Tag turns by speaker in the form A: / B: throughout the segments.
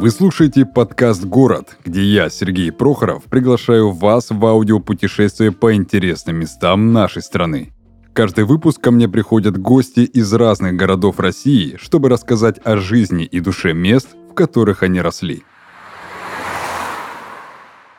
A: Вы слушаете подкаст «Город», где я, Сергей Прохоров, приглашаю вас в аудиопутешествие по интересным местам нашей страны. Каждый выпуск ко мне приходят гости из разных городов России, чтобы рассказать о жизни и душе мест, в которых они росли.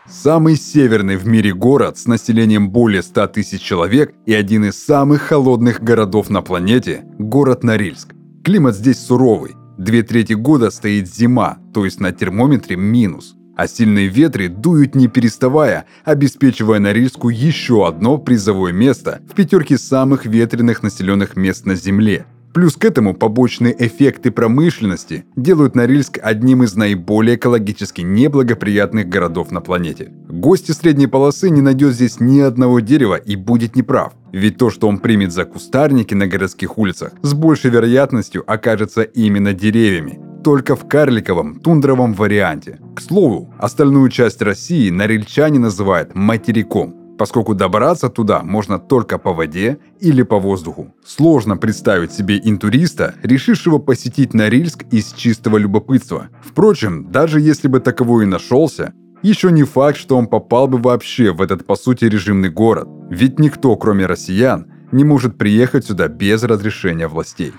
A: Самый северный в мире город с населением более 100 тысяч человек и один из самых холодных городов на планете – город Норильск. Климат здесь суровый, Две трети года стоит зима, то есть на термометре минус. А сильные ветры дуют не переставая, обеспечивая Норильску еще одно призовое место в пятерке самых ветреных населенных мест на Земле. Плюс к этому побочные эффекты промышленности делают Норильск одним из наиболее экологически неблагоприятных городов на планете. Гости средней полосы не найдет здесь ни одного дерева и будет неправ. Ведь то, что он примет за кустарники на городских улицах, с большей вероятностью окажется именно деревьями. Только в карликовом, тундровом варианте. К слову, остальную часть России норильчане называют материком поскольку добраться туда можно только по воде или по воздуху. Сложно представить себе интуриста, решившего посетить Норильск из чистого любопытства. Впрочем, даже если бы таковой и нашелся, еще не факт, что он попал бы вообще в этот по сути режимный город. Ведь никто, кроме россиян, не может приехать сюда без разрешения властей.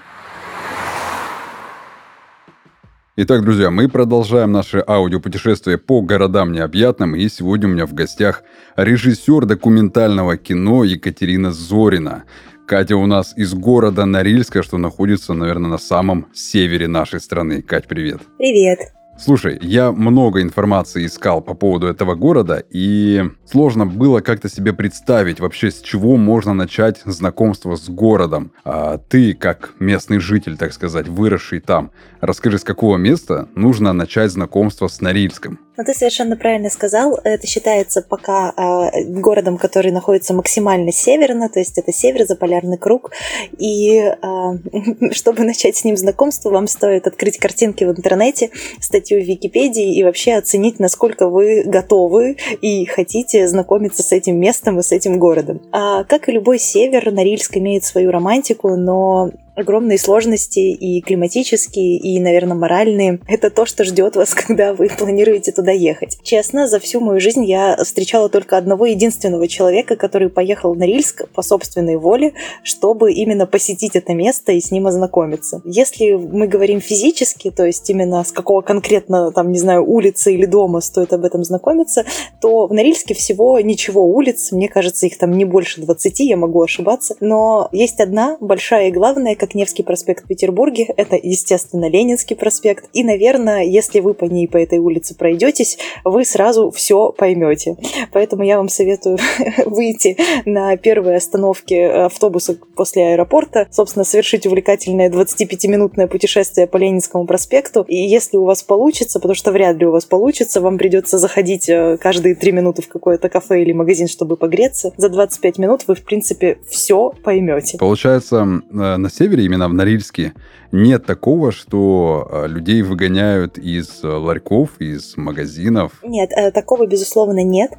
A: Итак, друзья, мы продолжаем наше аудиопутешествие по городам необъятным, и сегодня у меня в гостях режиссер документального кино Екатерина Зорина. Катя у нас из города Норильска, что находится, наверное, на самом севере нашей страны. Кать, привет.
B: Привет.
A: Слушай, я много информации искал по поводу этого города, и сложно было как-то себе представить вообще, с чего можно начать знакомство с городом. А ты, как местный житель, так сказать, выросший там, расскажи, с какого места нужно начать знакомство с Норильском?
B: Ну, ты совершенно правильно сказал. Это считается пока э, городом, который находится максимально северно, то есть это север, заполярный круг. И э, чтобы начать с ним знакомство, вам стоит открыть картинки в интернете, статью в Википедии и вообще оценить, насколько вы готовы и хотите знакомиться с этим местом и с этим городом. А, как и любой север, Норильск имеет свою романтику, но огромные сложности и климатические, и, наверное, моральные. Это то, что ждет вас, когда вы планируете туда ехать. Честно, за всю мою жизнь я встречала только одного единственного человека, который поехал на Рильск по собственной воле, чтобы именно посетить это место и с ним ознакомиться. Если мы говорим физически, то есть именно с какого конкретно, там, не знаю, улицы или дома стоит об этом знакомиться, то в Норильске всего ничего улиц, мне кажется, их там не больше 20, я могу ошибаться, но есть одна большая и главная, как Невский проспект в Петербурге. Это, естественно, Ленинский проспект. И, наверное, если вы по ней, по этой улице пройдетесь, вы сразу все поймете. Поэтому я вам советую выйти на первые остановки автобуса после аэропорта, собственно, совершить увлекательное 25-минутное путешествие по Ленинскому проспекту. И если у вас получится, потому что вряд ли у вас получится, вам придется заходить э, каждые 3 минуты в какое-то кафе или магазин, чтобы погреться. За 25 минут вы, в принципе, все поймете.
A: Получается, э, на севере севере, именно в Норильске, нет такого, что а, людей выгоняют из э, ларьков, из магазинов?
B: Нет, э, такого, безусловно, нет.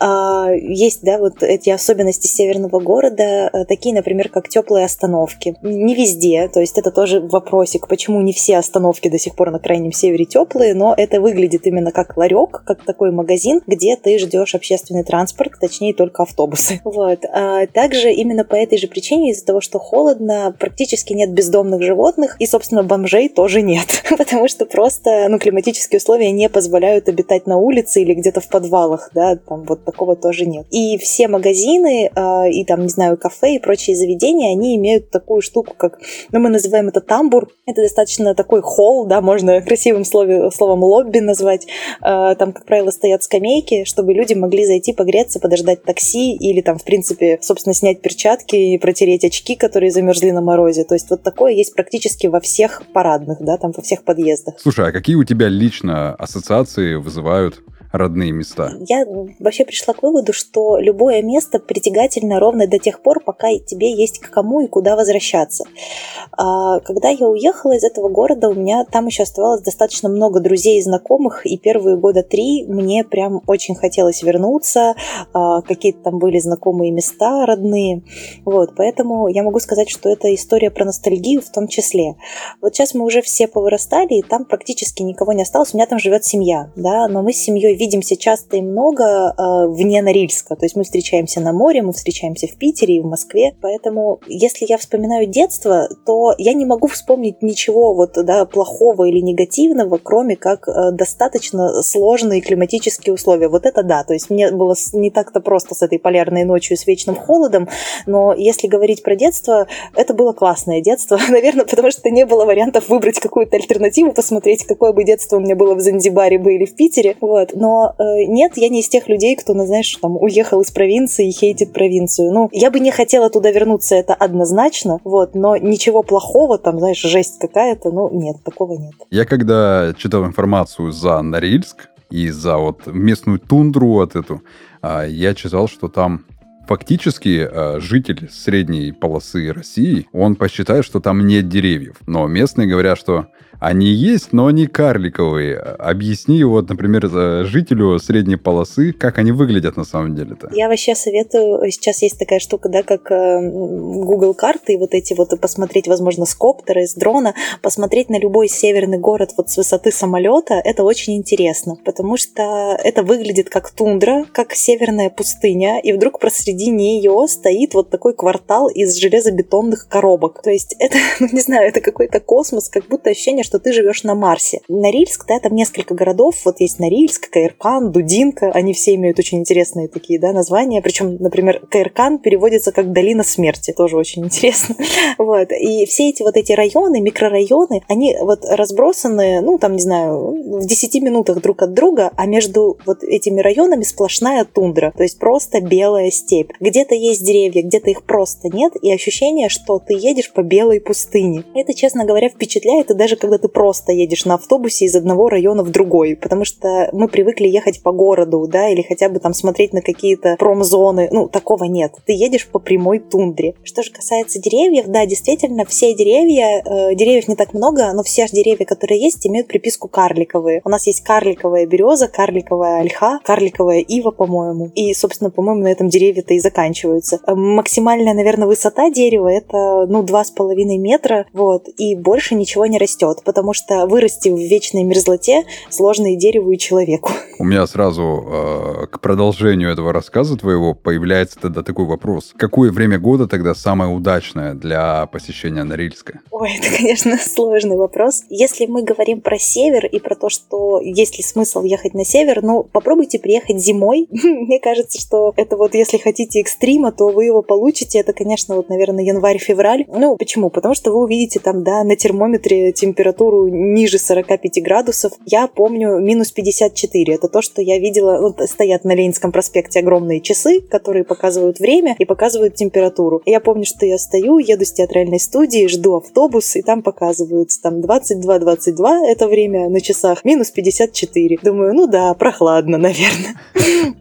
B: А, есть, да, вот эти особенности северного города, э, такие, например, как теплые остановки. Не везде, то есть это тоже вопросик, почему не все остановки до сих пор на крайнем севере теплые, но это выглядит именно как ларек, как такой магазин, где ты ждешь общественный транспорт, точнее только автобусы. Вот. А также именно по этой же причине, из-за того, что холодно, практически нет бездомных животных, и, собственно, бомжей тоже нет, потому что просто, ну, климатические условия не позволяют обитать на улице или где-то в подвалах, да, там вот такого тоже нет. И все магазины э, и там, не знаю, кафе и прочие заведения, они имеют такую штуку, как, ну, мы называем это тамбур, это достаточно такой холл, да, можно красивым слове, словом лобби назвать, э, там, как правило, стоят скамейки, чтобы люди могли зайти погреться, подождать такси или там, в принципе, собственно, снять перчатки и протереть очки, которые замерзли на морозе, то есть вот такое есть практически во всех парадных, да, там во всех подъездах.
A: Слушай, а какие у тебя лично ассоциации вызывают родные места?
B: Я вообще пришла к выводу, что любое место притягательно ровно до тех пор, пока тебе есть к кому и куда возвращаться. А, когда я уехала из этого города, у меня там еще оставалось достаточно много друзей и знакомых, и первые года три мне прям очень хотелось вернуться, а, какие-то там были знакомые места родные, вот, поэтому я могу сказать, что это история про ностальгию в том числе. Вот сейчас мы уже все повырастали, и там практически никого не осталось, у меня там живет семья, да, но мы с семьей видимся часто и много э, вне Норильска, то есть мы встречаемся на море, мы встречаемся в Питере и в Москве, поэтому если я вспоминаю детство, то я не могу вспомнить ничего вот, да, плохого или негативного, кроме как э, достаточно сложные климатические условия. Вот это да, то есть мне было не так-то просто с этой полярной ночью, с вечным холодом, но если говорить про детство, это было классное детство, наверное, потому что не было вариантов выбрать какую-то альтернативу, посмотреть, какое бы детство у меня было в Занзибаре бы или в Питере, вот. Но э, нет, я не из тех людей, кто, ну, знаешь, там, уехал из провинции и хейтит провинцию. Ну, я бы не хотела туда вернуться, это однозначно, вот, но ничего плохого, там, знаешь, жесть какая-то, ну, нет, такого нет.
A: Я когда читал информацию за Норильск и за вот местную тундру вот эту, а, я читал, что там фактически а, житель средней полосы России, он посчитает, что там нет деревьев. Но местные говорят, что они есть, но они карликовые. Объясни вот, например, жителю средней полосы, как они выглядят на самом деле-то.
B: Я вообще советую, сейчас есть такая штука, да, как э, Google карты, и вот эти вот посмотреть, возможно, с коптера, из дрона, посмотреть на любой северный город вот с высоты самолета, это очень интересно, потому что это выглядит как тундра, как северная пустыня, и вдруг посреди нее стоит вот такой квартал из железобетонных коробок. То есть это, ну не знаю, это какой-то космос, как будто ощущение, что ты живешь на Марсе. Норильск, да, там несколько городов, вот есть Норильск, Каиркан, Дудинка, они все имеют очень интересные такие, да, названия, причем, например, Каиркан переводится как «долина смерти», тоже очень интересно, вот, и все эти вот эти районы, микрорайоны, они вот разбросаны, ну, там, не знаю, в 10 минутах друг от друга, а между вот этими районами сплошная тундра, то есть просто белая степь. Где-то есть деревья, где-то их просто нет, и ощущение, что ты едешь по белой пустыне. Это, честно говоря, впечатляет, и даже когда ты просто едешь на автобусе из одного района в другой, потому что мы привыкли ехать по городу, да, или хотя бы там смотреть на какие-то промзоны, ну, такого нет. Ты едешь по прямой тундре. Что же касается деревьев, да, действительно, все деревья, э, деревьев не так много, но все деревья, которые есть, имеют приписку карликовые. У нас есть карликовая береза, карликовая ольха, карликовая ива, по-моему. И, собственно, по-моему, на этом деревья-то и заканчиваются. Э, максимальная, наверное, высота дерева это, ну, два с половиной метра, вот, и больше ничего не растет потому что вырасти в вечной мерзлоте сложно и дереву, и человеку.
A: У меня сразу э, к продолжению этого рассказа твоего появляется тогда такой вопрос. Какое время года тогда самое удачное для посещения Норильска?
B: Ой, это, конечно, сложный вопрос. Если мы говорим про север и про то, что есть ли смысл ехать на север, ну, попробуйте приехать зимой. Мне кажется, что это вот, если хотите экстрима, то вы его получите. Это, конечно, вот, наверное, январь-февраль. Ну, почему? Потому что вы увидите там, да, на термометре температуру температуру ниже 45 градусов. Я помню минус 54. Это то, что я видела. Вот стоят на Ленинском проспекте огромные часы, которые показывают время и показывают температуру. я помню, что я стою, еду с театральной студии, жду автобус, и там показываются там 22-22 это время на часах, минус 54. Думаю, ну да, прохладно, наверное.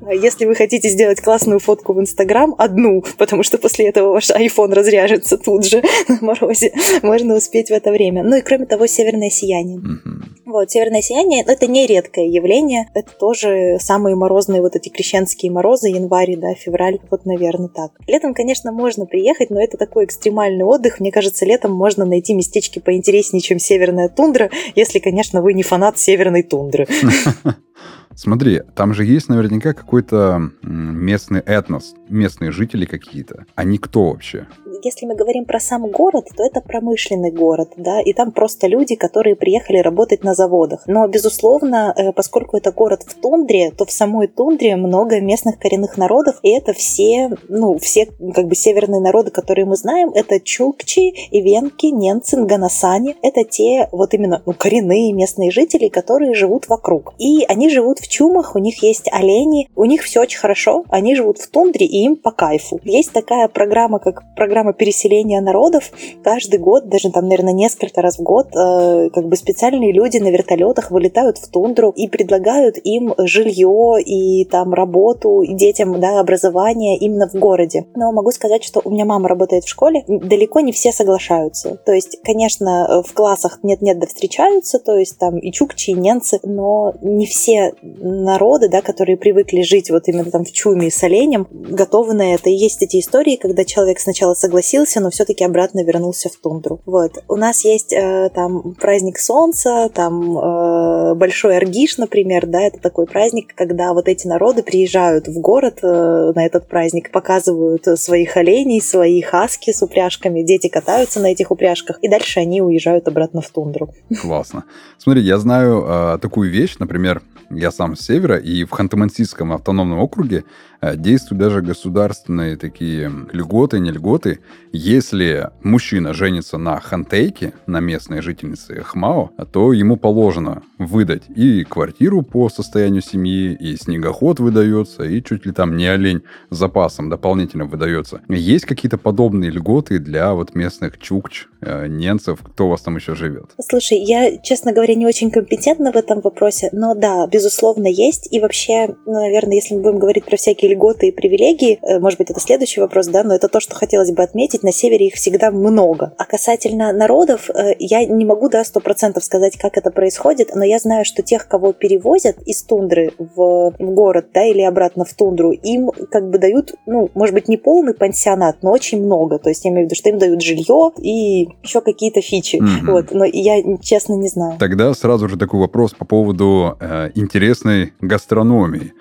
B: А если вы хотите сделать классную фотку в Инстаграм, одну, потому что после этого ваш iPhone разряжется тут же на морозе, можно успеть в это время. Ну и кроме того, северное сияние. Угу. Вот, северное сияние – это не редкое явление, это тоже самые морозные вот эти крещенские морозы, январь, да, февраль, вот, наверное, так. Летом, конечно, можно приехать, но это такой экстремальный отдых. Мне кажется, летом можно найти местечки поинтереснее, чем северная тундра, если, конечно, вы не фанат северной тундры.
A: Смотри, там же есть наверняка какой-то местный этнос, местные жители какие-то. Они кто вообще?
B: Если мы говорим про сам город, то это промышленный город, да, и там просто люди, которые приехали работать на заводах. Но, безусловно, э, поскольку это город в тундре, то в самой тундре много местных коренных народов, и это все, ну, все как бы северные народы, которые мы знаем, это чукчи, ивенки, ненцы, ганасани. Это те вот именно ну, коренные местные жители, которые живут вокруг. И они живут в чумах, у них есть олени, у них все очень хорошо, они живут в тундре, и им по кайфу. Есть такая программа, как программа переселения народов. Каждый год, даже там, наверное, несколько раз в год, э, как бы специальные люди на вертолетах вылетают в тундру и предлагают им жилье и там работу, и детям да, образование именно в городе. Но могу сказать, что у меня мама работает в школе, далеко не все соглашаются. То есть, конечно, в классах нет-нет да встречаются, то есть там и чукчи, и ненцы, но не все народы, да, которые привыкли жить вот именно там в чуме с оленем, готовы на это. И есть эти истории, когда человек сначала согласился, но все-таки обратно вернулся в тундру. Вот. У нас есть э, там праздник солнца, там э, большой аргиш, например, да, это такой праздник, когда вот эти народы приезжают в город э, на этот праздник, показывают своих оленей, свои хаски с упряжками, дети катаются на этих упряжках, и дальше они уезжают обратно в тундру.
A: Классно. Смотри, я знаю э, такую вещь, например, я сам с севера, и в Ханты-Мансийском автономном округе Э, действуют даже государственные такие льготы, не льготы. Если мужчина женится на хантейке, на местной жительнице Хмао, то ему положено выдать и квартиру по состоянию семьи, и снегоход выдается, и чуть ли там не олень с запасом дополнительно выдается. Есть какие-то подобные льготы для вот местных чукч, э, ненцев, кто у вас там еще живет?
B: Слушай, я, честно говоря, не очень компетентна в этом вопросе, но да, безусловно, есть. И вообще, ну, наверное, если мы будем говорить про всякие льготы и привилегии, э, может быть, это следующий вопрос, да, но это то, что хотелось бы отметить, на севере их всегда много. А касательно народов, э, я не могу, да, сто процентов сказать, как это происходит, но я знаю, что тех, кого перевозят из тундры в, в город, да, или обратно в тундру, им как бы дают, ну, может быть, не полный пансионат, но очень много. То есть я имею в виду, что им дают жилье и еще какие-то фичи. Mm-hmm. Вот, но я честно не знаю.
A: Тогда сразу же такой вопрос по поводу э, интересной гастрономии.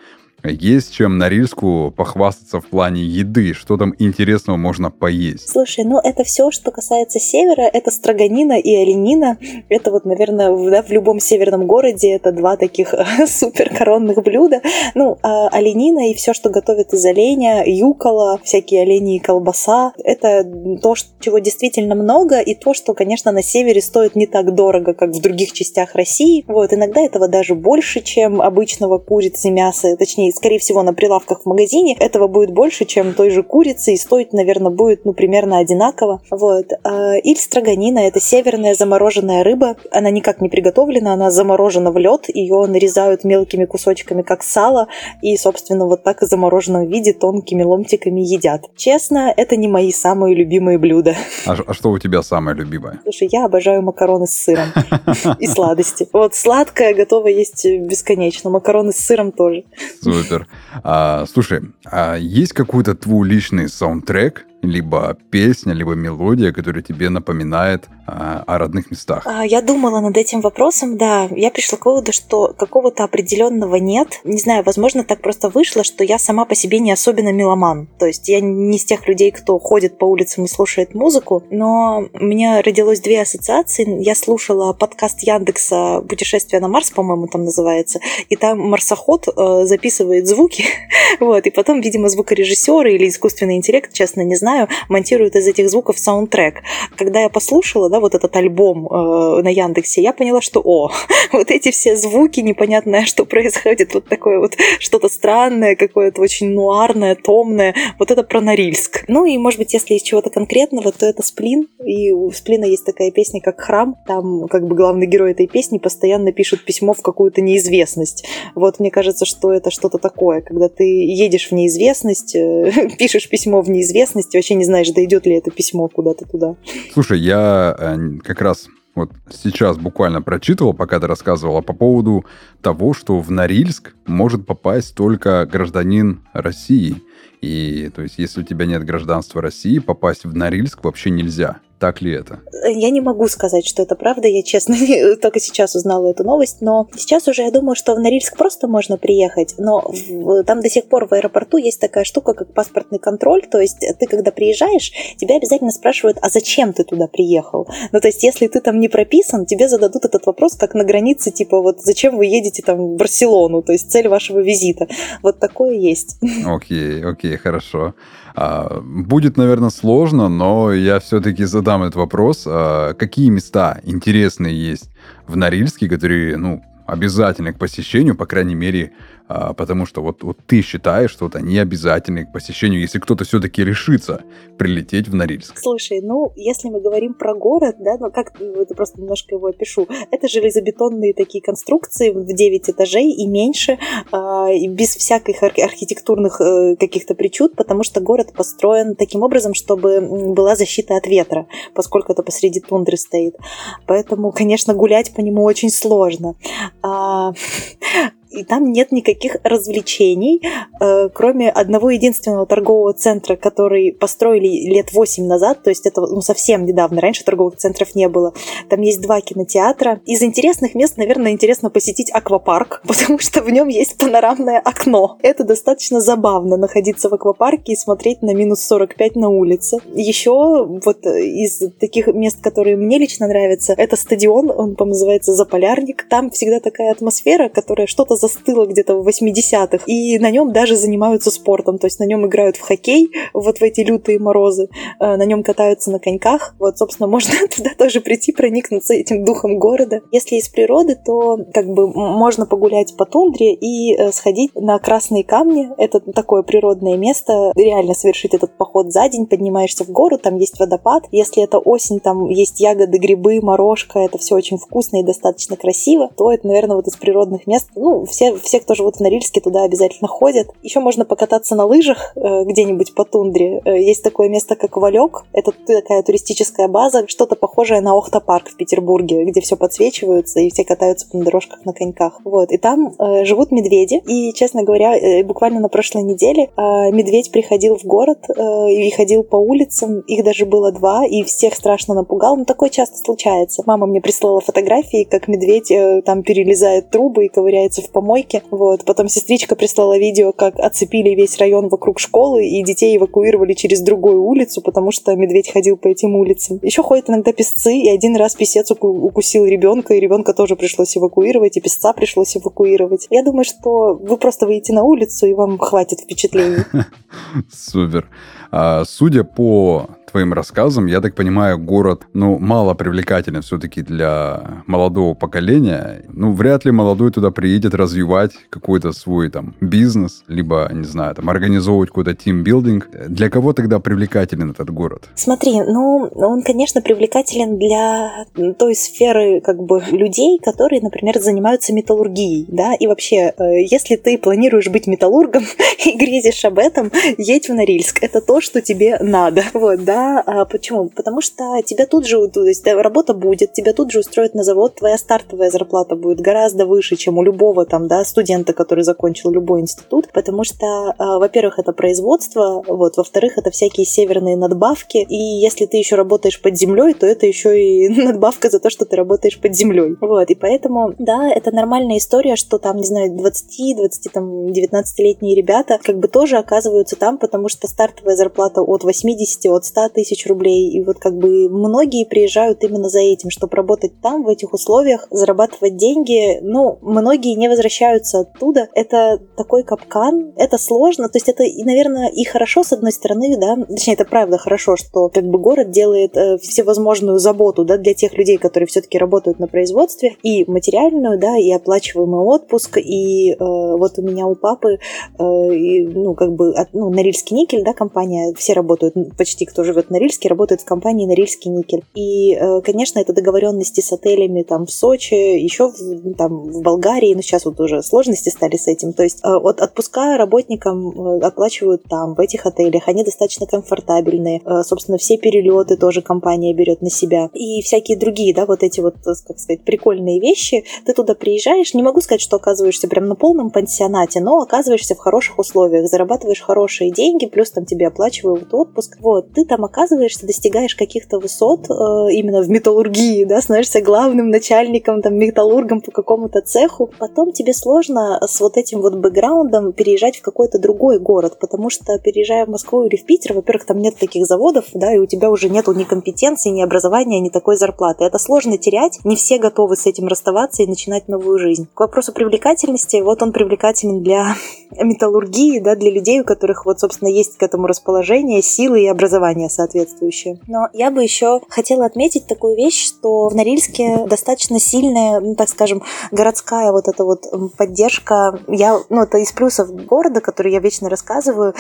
A: Есть чем Норильску похвастаться в плане еды? Что там интересного можно поесть?
B: Слушай, ну это все, что касается севера, это строганина и оленина. Это вот, наверное, в, да, в любом северном городе это два таких супер коронных блюда. Ну, а оленина и все, что готовят из оленя, юкола, всякие олени и колбаса. Это то, чего действительно много, и то, что, конечно, на севере стоит не так дорого, как в других частях России. Вот, иногда этого даже больше, чем обычного курицы мяса, точнее, скорее всего, на прилавках в магазине этого будет больше, чем той же курицы, и стоить, наверное, будет, ну, примерно одинаково. Вот. А, Иль строганина – это северная замороженная рыба. Она никак не приготовлена, она заморожена в лед, ее нарезают мелкими кусочками, как сало, и, собственно, вот так в замороженном виде тонкими ломтиками едят. Честно, это не мои самые любимые блюда.
A: А, а что у тебя самое любимое?
B: Слушай, я обожаю макароны с сыром и сладости. Вот сладкое готово есть бесконечно, макароны с сыром тоже.
A: Супер. А, слушай, а есть какой-то твой личный саундтрек, либо песня, либо мелодия, которая тебе напоминает о родных местах?
B: А, я думала над этим вопросом, да. Я пришла к выводу, что какого-то определенного нет. Не знаю, возможно, так просто вышло, что я сама по себе не особенно меломан. То есть я не из тех людей, кто ходит по улицам и слушает музыку, но у меня родилось две ассоциации. Я слушала подкаст Яндекса «Путешествие на Марс», по-моему, там называется, и там марсоход э, записывает звуки, вот, и потом, видимо, звукорежиссеры или искусственный интеллект, честно, не знаю, монтируют из этих звуков саундтрек. Когда я послушала, да, вот этот альбом э, на Яндексе, я поняла, что, о, вот эти все звуки, непонятное, что происходит, вот такое вот что-то странное, какое-то очень нуарное, томное, вот это про Норильск. Ну и, может быть, если из чего-то конкретного, то это Сплин, и у Сплина есть такая песня, как «Храм», там как бы главный герой этой песни постоянно пишет письмо в какую-то неизвестность. Вот мне кажется, что это что-то такое, когда ты едешь в неизвестность, э, пишешь письмо в неизвестность, вообще не знаешь, дойдет ли это письмо куда-то туда.
A: Слушай, я э, как раз вот сейчас буквально прочитывал, пока ты рассказывала по поводу того, что в Норильск может попасть только гражданин России. И то есть, если у тебя нет гражданства России, попасть в Норильск вообще нельзя. Так ли это?
B: Я не могу сказать, что это правда. Я, честно, только сейчас узнала эту новость. Но сейчас уже я думаю, что в Норильск просто можно приехать. Но в, там до сих пор в аэропорту есть такая штука, как паспортный контроль. То есть ты, когда приезжаешь, тебя обязательно спрашивают, а зачем ты туда приехал? Ну, то есть если ты там не прописан, тебе зададут этот вопрос, как на границе, типа, вот зачем вы едете там в Барселону? То есть цель вашего визита. Вот такое есть.
A: Окей, окей, хорошо. А, будет, наверное, сложно, но я все-таки задам этот вопрос. А, какие места интересные есть в Норильске, которые, ну, обязательны к посещению, по крайней мере, а, потому что вот, вот ты считаешь, что вот они обязательны к посещению, если кто-то все-таки решится прилететь в Норильск.
B: Слушай, ну, если мы говорим про город, да, ну как, это просто немножко его опишу, это железобетонные такие конструкции в 9 этажей и меньше, а, без всяких архитектурных э, каких-то причуд, потому что город построен таким образом, чтобы была защита от ветра, поскольку это посреди тундры стоит. Поэтому, конечно, гулять по нему очень сложно. А, и там нет никаких развлечений, э, кроме одного единственного торгового центра, который построили лет 8 назад, то есть это ну, совсем недавно, раньше торговых центров не было. Там есть два кинотеатра. Из интересных мест, наверное, интересно посетить аквапарк, потому что в нем есть панорамное окно. Это достаточно забавно, находиться в аквапарке и смотреть на минус 45 на улице. Еще вот из таких мест, которые мне лично нравятся, это стадион, он, по-моему, называется Заполярник. Там всегда такая атмосфера, которая что-то застыло где-то в 80-х, и на нем даже занимаются спортом, то есть на нем играют в хоккей вот в эти лютые морозы, э, на нем катаются на коньках, вот, собственно, можно туда тоже прийти, проникнуться этим духом города. Если из природы, то как бы можно погулять по тундре и э, сходить на красные камни, это такое природное место, реально совершить этот поход за день, поднимаешься в гору, там есть водопад, если это осень, там есть ягоды, грибы, морожка, это все очень вкусно и достаточно красиво, то это, наверное, вот из природных мест, ну, все, все, кто живут в Норильске, туда обязательно ходят. Еще можно покататься на лыжах э, где-нибудь по тундре. Э, есть такое место, как Валек. Это такая туристическая база, что-то похожее на Охта-парк в Петербурге, где все подсвечиваются и все катаются на дорожках на коньках. Вот. И там э, живут медведи. И, честно говоря, буквально на прошлой неделе медведь приходил в город и ходил по улицам. Их даже было два, и всех страшно напугал. Но такое часто случается. Мама мне прислала фотографии, как медведь там перелезает трубы и ковыряется в помойке. Вот. Потом сестричка прислала видео, как оцепили весь район вокруг школы, и детей эвакуировали через другую улицу, потому что медведь ходил по этим улицам. Еще ходят иногда песцы, и один раз песец укусил ребенка, и ребенка тоже пришлось эвакуировать, и песца пришлось эвакуировать. Я думаю, что вы просто выйдете на улицу, и вам хватит впечатлений.
A: Супер. А, судя по твоим рассказам, я так понимаю, город, ну, мало привлекателен все-таки для молодого поколения. Ну, вряд ли молодой туда приедет развивать какой-то свой там бизнес, либо, не знаю, там, организовывать какой-то тимбилдинг. Для кого тогда привлекателен этот город?
B: Смотри, ну, он, конечно, привлекателен для той сферы, как бы, людей, которые, например, занимаются металлургией, да, и вообще, э, если ты планируешь быть металлургом и грезишь об этом, едь в Норильск. Это то, что тебе надо, вот, да, а почему? Потому что тебя тут же, то есть работа будет, тебя тут же устроят на завод, твоя стартовая зарплата будет гораздо выше, чем у любого там, да, студента, который закончил любой институт, потому что, а, во-первых, это производство, вот, во-вторых, это всякие северные надбавки, и если ты еще работаешь под землей, то это еще и надбавка за то, что ты работаешь под землей, вот, и поэтому, да, это нормальная история, что там, не знаю, 20, 20, там, 19-летние ребята как бы тоже оказываются там, потому что стартовая зарплата от 80, от 100 тысяч рублей. И вот как бы многие приезжают именно за этим, чтобы работать там, в этих условиях, зарабатывать деньги. Ну, многие не возвращаются оттуда. Это такой капкан, это сложно. То есть это, наверное, и хорошо с одной стороны, да, точнее, это правда хорошо, что как бы город делает э, всевозможную заботу, да, для тех людей, которые все-таки работают на производстве, и материальную, да, и оплачиваемый отпуск, и э, вот у меня у папы, э, и, ну, как бы, от, ну, Норильский никель, да, компания, все работают, почти кто живет город Норильске работает в компании Норильский никель. И, э, конечно, это договоренности с отелями там в Сочи, еще в, там, в Болгарии, но сейчас вот уже сложности стали с этим. То есть э, от отпуска работникам э, оплачивают там, в этих отелях. Они достаточно комфортабельные. Собственно, все перелеты тоже компания берет на себя. И всякие другие, да, вот эти вот, как сказать, прикольные вещи. Ты туда приезжаешь, не могу сказать, что оказываешься прям на полном пансионате, но оказываешься в хороших условиях, зарабатываешь хорошие деньги, плюс там тебе оплачивают отпуск. Вот, ты там оказываешься, достигаешь каких-то высот э, именно в металлургии, да, становишься главным начальником, там, металлургом по какому-то цеху, потом тебе сложно с вот этим вот бэкграундом переезжать в какой-то другой город, потому что переезжая в Москву или в Питер, во-первых, там нет таких заводов, да, и у тебя уже нету ни компетенции, ни образования, ни такой зарплаты. Это сложно терять, не все готовы с этим расставаться и начинать новую жизнь. К вопросу привлекательности, вот он привлекателен для металлургии, да, для людей, у которых вот, собственно, есть к этому расположение, силы и образование, соответствующее. Но я бы еще хотела отметить такую вещь, что в Норильске достаточно сильная, ну, так скажем, городская вот эта вот поддержка, я, ну, это из плюсов города, который я вечно рассказываю,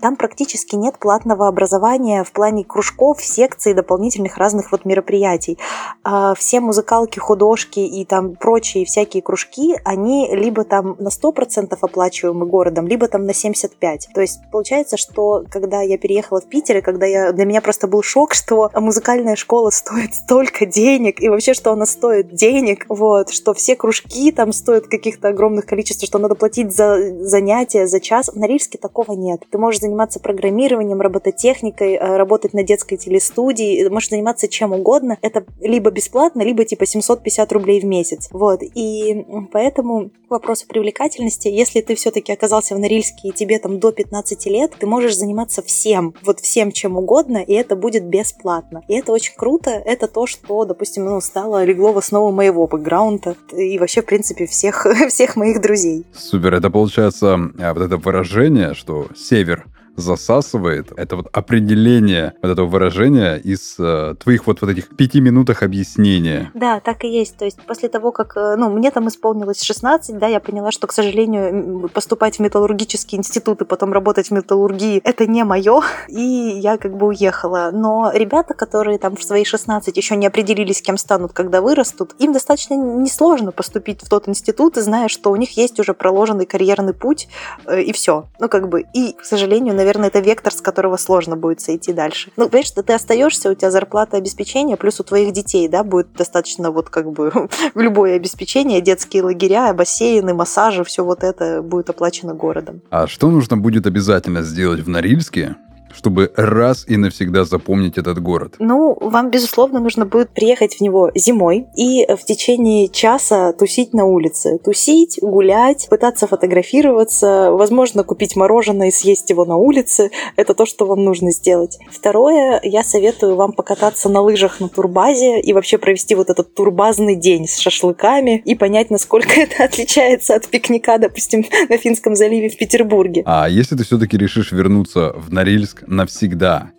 B: там практически нет платного образования в плане кружков, секций, дополнительных разных вот мероприятий. А все музыкалки, художки и там прочие всякие кружки, они либо там на 100% оплачиваемы городом, либо там на 75%. То есть получается, что когда я переехала в Питер, и когда я, для меня просто был шок, что музыкальная школа стоит столько денег, и вообще, что она стоит денег, вот, что все кружки там стоят каких-то огромных количеств, что надо платить за занятия, за час. В Норильске такого нет. Ты можешь заниматься программированием, робототехникой, э, работать на детской телестудии, можешь заниматься чем угодно. Это либо бесплатно, либо типа 750 рублей в месяц. Вот. И поэтому вопросу привлекательности, если ты все-таки оказался в Норильске и тебе там до 15 лет, ты можешь заниматься всем, вот всем чем угодно, и это будет бесплатно. И это очень круто, это то, что, допустим, ну, стало легло в основу моего бэкграунда и вообще, в принципе, всех, всех моих друзей.
A: Супер, это получается а, вот это выражение, что север засасывает. Это вот определение вот этого выражения из э, твоих вот, вот этих пяти минутах объяснения.
B: Да, так и есть. То есть после того, как, э, ну, мне там исполнилось 16, да, я поняла, что, к сожалению, поступать в металлургический институт и потом работать в металлургии, это не мое, и я как бы уехала. Но ребята, которые там в свои 16 еще не определились, кем станут, когда вырастут, им достаточно несложно поступить в тот институт, зная, что у них есть уже проложенный карьерный путь, э, и все. Ну, как бы, и, к сожалению, наверное, наверное, это вектор, с которого сложно будет сойти дальше. Ну, понимаешь, что ты остаешься, у тебя зарплата обеспечения, плюс у твоих детей, да, будет достаточно вот как бы любое обеспечение, детские лагеря, бассейны, массажи, все вот это будет оплачено городом.
A: А что нужно будет обязательно сделать в Норильске, чтобы раз и навсегда запомнить этот город?
B: Ну, вам, безусловно, нужно будет приехать в него зимой и в течение часа тусить на улице. Тусить, гулять, пытаться фотографироваться, возможно, купить мороженое и съесть его на улице. Это то, что вам нужно сделать. Второе, я советую вам покататься на лыжах на турбазе и вообще провести вот этот турбазный день с шашлыками и понять, насколько это отличается от пикника, допустим, на Финском заливе в Петербурге.
A: А если ты все-таки решишь вернуться в Норильск навсегда,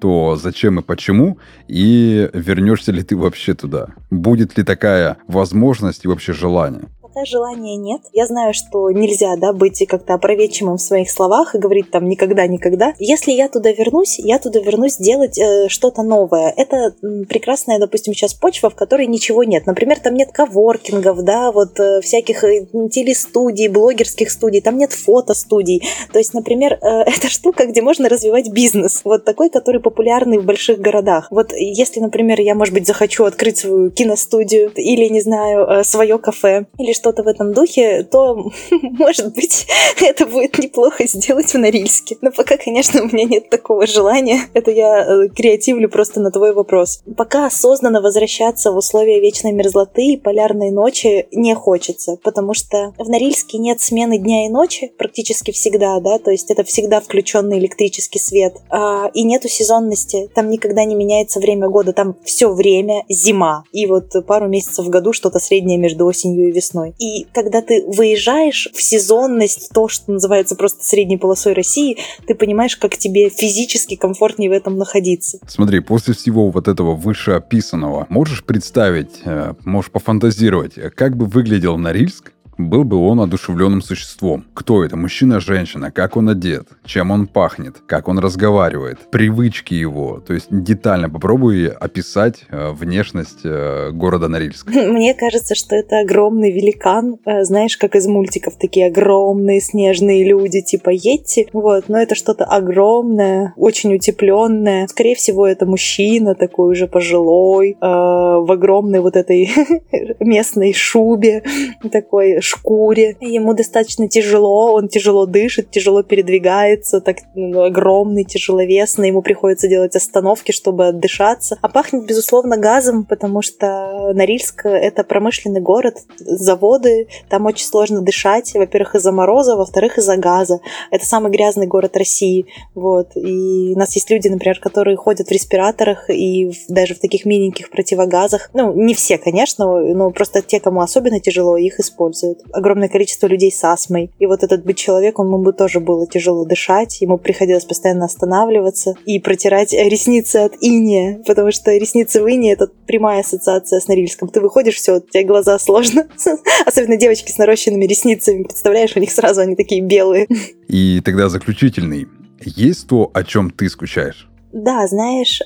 A: то зачем и почему, и вернешься ли ты вообще туда? Будет ли такая возможность и вообще желание?
B: Пока желания нет. Я знаю, что нельзя, да, быть как-то опроветчивым в своих словах и говорить там никогда-никогда. Если я туда вернусь, я туда вернусь делать э, что-то новое. Это прекрасная, допустим, сейчас почва, в которой ничего нет. Например, там нет коворкингов, да, вот э, всяких э, телестудий, блогерских студий, там нет фотостудий. То есть, например, э, это штука, где можно развивать бизнес. Вот такой, который популярный в больших городах. Вот если, например, я, может быть, захочу открыть свою киностудию или, не знаю, э, свое кафе или что что-то в этом духе, то, может быть, это будет неплохо сделать в Норильске. Но пока, конечно, у меня нет такого желания. Это я э, креативлю просто на твой вопрос. Пока осознанно возвращаться в условия вечной мерзлоты и полярной ночи не хочется, потому что в Норильске нет смены дня и ночи практически всегда, да, то есть это всегда включенный электрический свет. А, и нету сезонности, там никогда не меняется время года, там все время зима. И вот пару месяцев в году что-то среднее между осенью и весной. И когда ты выезжаешь в сезонность, то, что называется просто средней полосой России, ты понимаешь, как тебе физически комфортнее в этом находиться.
A: Смотри, после всего вот этого вышеописанного, можешь представить, э, можешь пофантазировать, как бы выглядел Норильск, был бы он одушевленным существом. Кто это? Мужчина, женщина? Как он одет? Чем он пахнет? Как он разговаривает? Привычки его? То есть детально попробуй описать э, внешность э, города Норильск.
B: Мне кажется, что это огромный великан. Э, знаешь, как из мультиков такие огромные снежные люди, типа Йетти. Вот, но это что-то огромное, очень утепленное. Скорее всего, это мужчина такой уже пожилой, в огромной вот этой местной шубе, такой шкуре. Ему достаточно тяжело, он тяжело дышит, тяжело передвигается, так ну, огромный, тяжеловесный, ему приходится делать остановки, чтобы отдышаться. А пахнет, безусловно, газом, потому что Норильск — это промышленный город, заводы, там очень сложно дышать, во-первых, из-за мороза, во-вторых, из-за газа. Это самый грязный город России, вот. И у нас есть люди, например, которые ходят в респираторах и даже в таких миленьких противогазах. Ну, не все, конечно, но просто те, кому особенно тяжело, их используют. Вот огромное количество людей с астмой. И вот этот быть человеком, ему бы тоже было тяжело дышать, ему приходилось постоянно останавливаться и протирать ресницы от иния, потому что ресницы в ине — это прямая ассоциация с Норильском. Ты выходишь, все, у тебя глаза сложно. Особенно девочки с нарощенными ресницами, представляешь, у них сразу они такие белые.
A: И тогда заключительный. Есть то, о чем ты скучаешь?
B: Да, знаешь,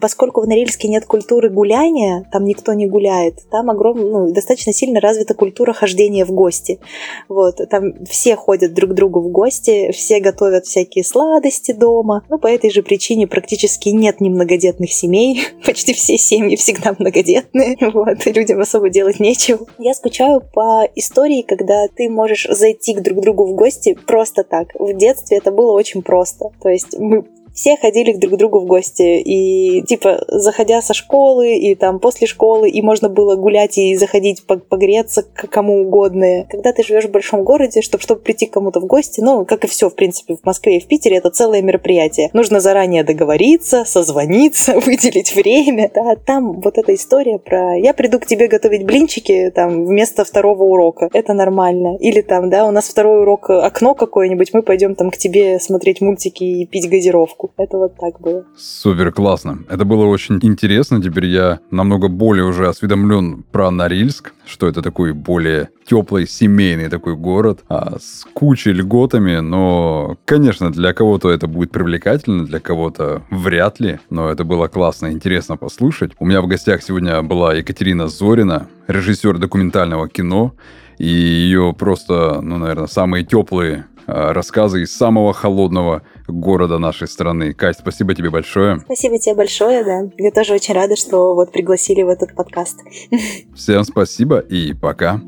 B: поскольку в Норильске нет культуры гуляния, там никто не гуляет, там огром, ну, достаточно сильно развита культура хождения в гости. Вот, там все ходят друг к другу в гости, все готовят всякие сладости дома. Ну, по этой же причине практически нет немногодетных семей. Почти все семьи всегда многодетные. Вот, и людям особо делать нечего. Я скучаю по истории, когда ты можешь зайти к друг другу в гости просто так. В детстве это было очень просто. То есть мы все ходили друг к другу в гости. И, типа, заходя со школы и там после школы, и можно было гулять и заходить погреться к кому угодно. Когда ты живешь в большом городе, чтобы, чтобы прийти к кому-то в гости, ну, как и все, в принципе, в Москве и в Питере, это целое мероприятие. Нужно заранее договориться, созвониться, выделить время. Да, там вот эта история про «я приду к тебе готовить блинчики там вместо второго урока». Это нормально. Или там, да, у нас второй урок окно какое-нибудь, мы пойдем там к тебе смотреть мультики и пить газировку девушку. Это вот так было.
A: Супер классно. Это было очень интересно. Теперь я намного более уже осведомлен про Норильск, что это такой более теплый семейный такой город а, с кучей льготами, но, конечно, для кого-то это будет привлекательно, для кого-то вряд ли, но это было классно, интересно послушать. У меня в гостях сегодня была Екатерина Зорина, режиссер документального кино, и ее просто, ну, наверное, самые теплые рассказы из самого холодного города нашей страны. Кать, спасибо тебе большое.
B: Спасибо тебе большое, да. Я тоже очень рада, что вот пригласили в этот подкаст.
A: Всем спасибо и пока.